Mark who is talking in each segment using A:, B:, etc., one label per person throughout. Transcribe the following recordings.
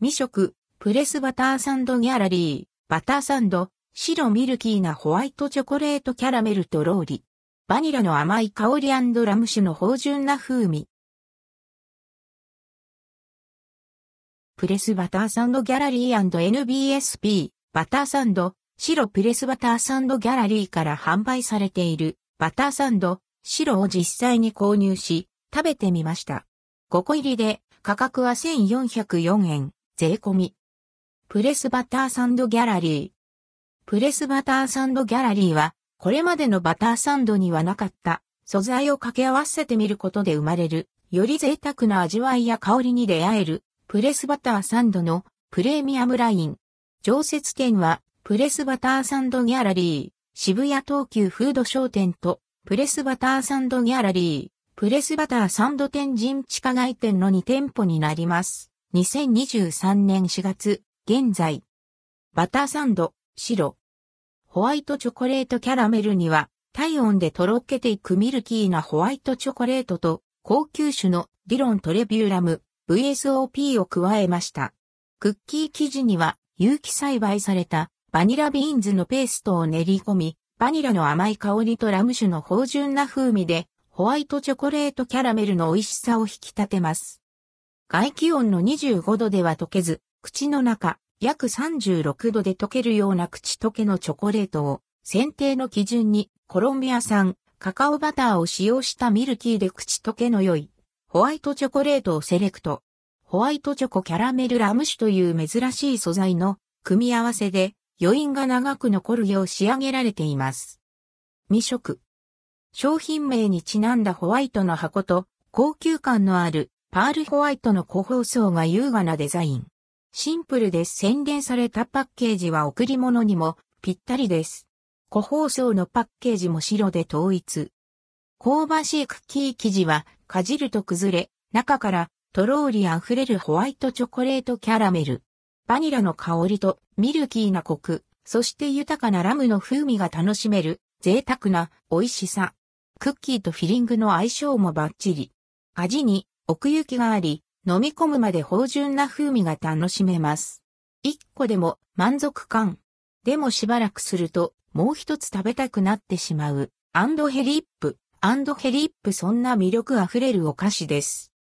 A: 未食、プレスバターサンドギャラリー、バターサンド、白ミルキーなホワイトチョコレートキャラメルとローリ。バニラの甘い香りラム酒の芳醇な風味。プレスバターサンドギャラリー &NBSP、バターサンド、白プレスバターサンドギャラリーから販売されているバターサンド、白を実際に購入し、食べてみました。5個入りで価格は1404円、税込み。プレスバターサンドギャラリー。プレスバターサンドギャラリーはこれまでのバターサンドにはなかった素材を掛け合わせてみることで生まれる、より贅沢な味わいや香りに出会える、プレスバターサンドのプレミアムライン。常設店は、プレスバターサンドギャラリー、渋谷東急フード商店と、プレスバターサンドギャラリー、プレスバターサンド天神地下街店の2店舗になります。2023年4月、現在。バターサンド、白。ホワイトチョコレートキャラメルには、体温でとろけていくミルキーなホワイトチョコレートと、高級酒のディロントレヴューラム、VSOP を加えました。クッキー生地には、有機栽培されたバニラビーンズのペーストを練り込み、バニラの甘い香りとラム酒の芳醇な風味で、ホワイトチョコレートキャラメルの美味しさを引き立てます。外気温の25度では溶けず、口の中、約36度で溶けるような口溶けのチョコレートを選定の基準にコロンビア産カカオバターを使用したミルキーで口溶けの良いホワイトチョコレートをセレクト。ホワイトチョコキャラメルラム酒という珍しい素材の組み合わせで余韻が長く残るよう仕上げられています。未食。商品名にちなんだホワイトの箱と高級感のあるパールホワイトの個包装が優雅なデザイン。シンプルで洗練されたパッケージは贈り物にもぴったりです。個包装のパッケージも白で統一。香ばしいクッキー生地はかじると崩れ、中からとろーり溢れるホワイトチョコレートキャラメル。バニラの香りとミルキーなコク、そして豊かなラムの風味が楽しめる贅沢な美味しさ。クッキーとフィリングの相性もバッチリ。味に奥行きがあり、飲み込むまで芳醇な風味が楽しめます。一個でも満足感。でもしばらくするともう一つ食べたくなってしまう。 and repeat、and repeat そんな魅力あふれるお菓子です。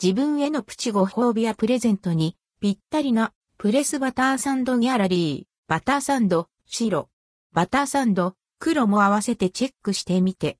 A: 自分へのプチご褒美やプレゼントにぴったりなプレスバターサンドギャラリー、バターサンド、白、バターサンド、黒も合わせてチェックしてみて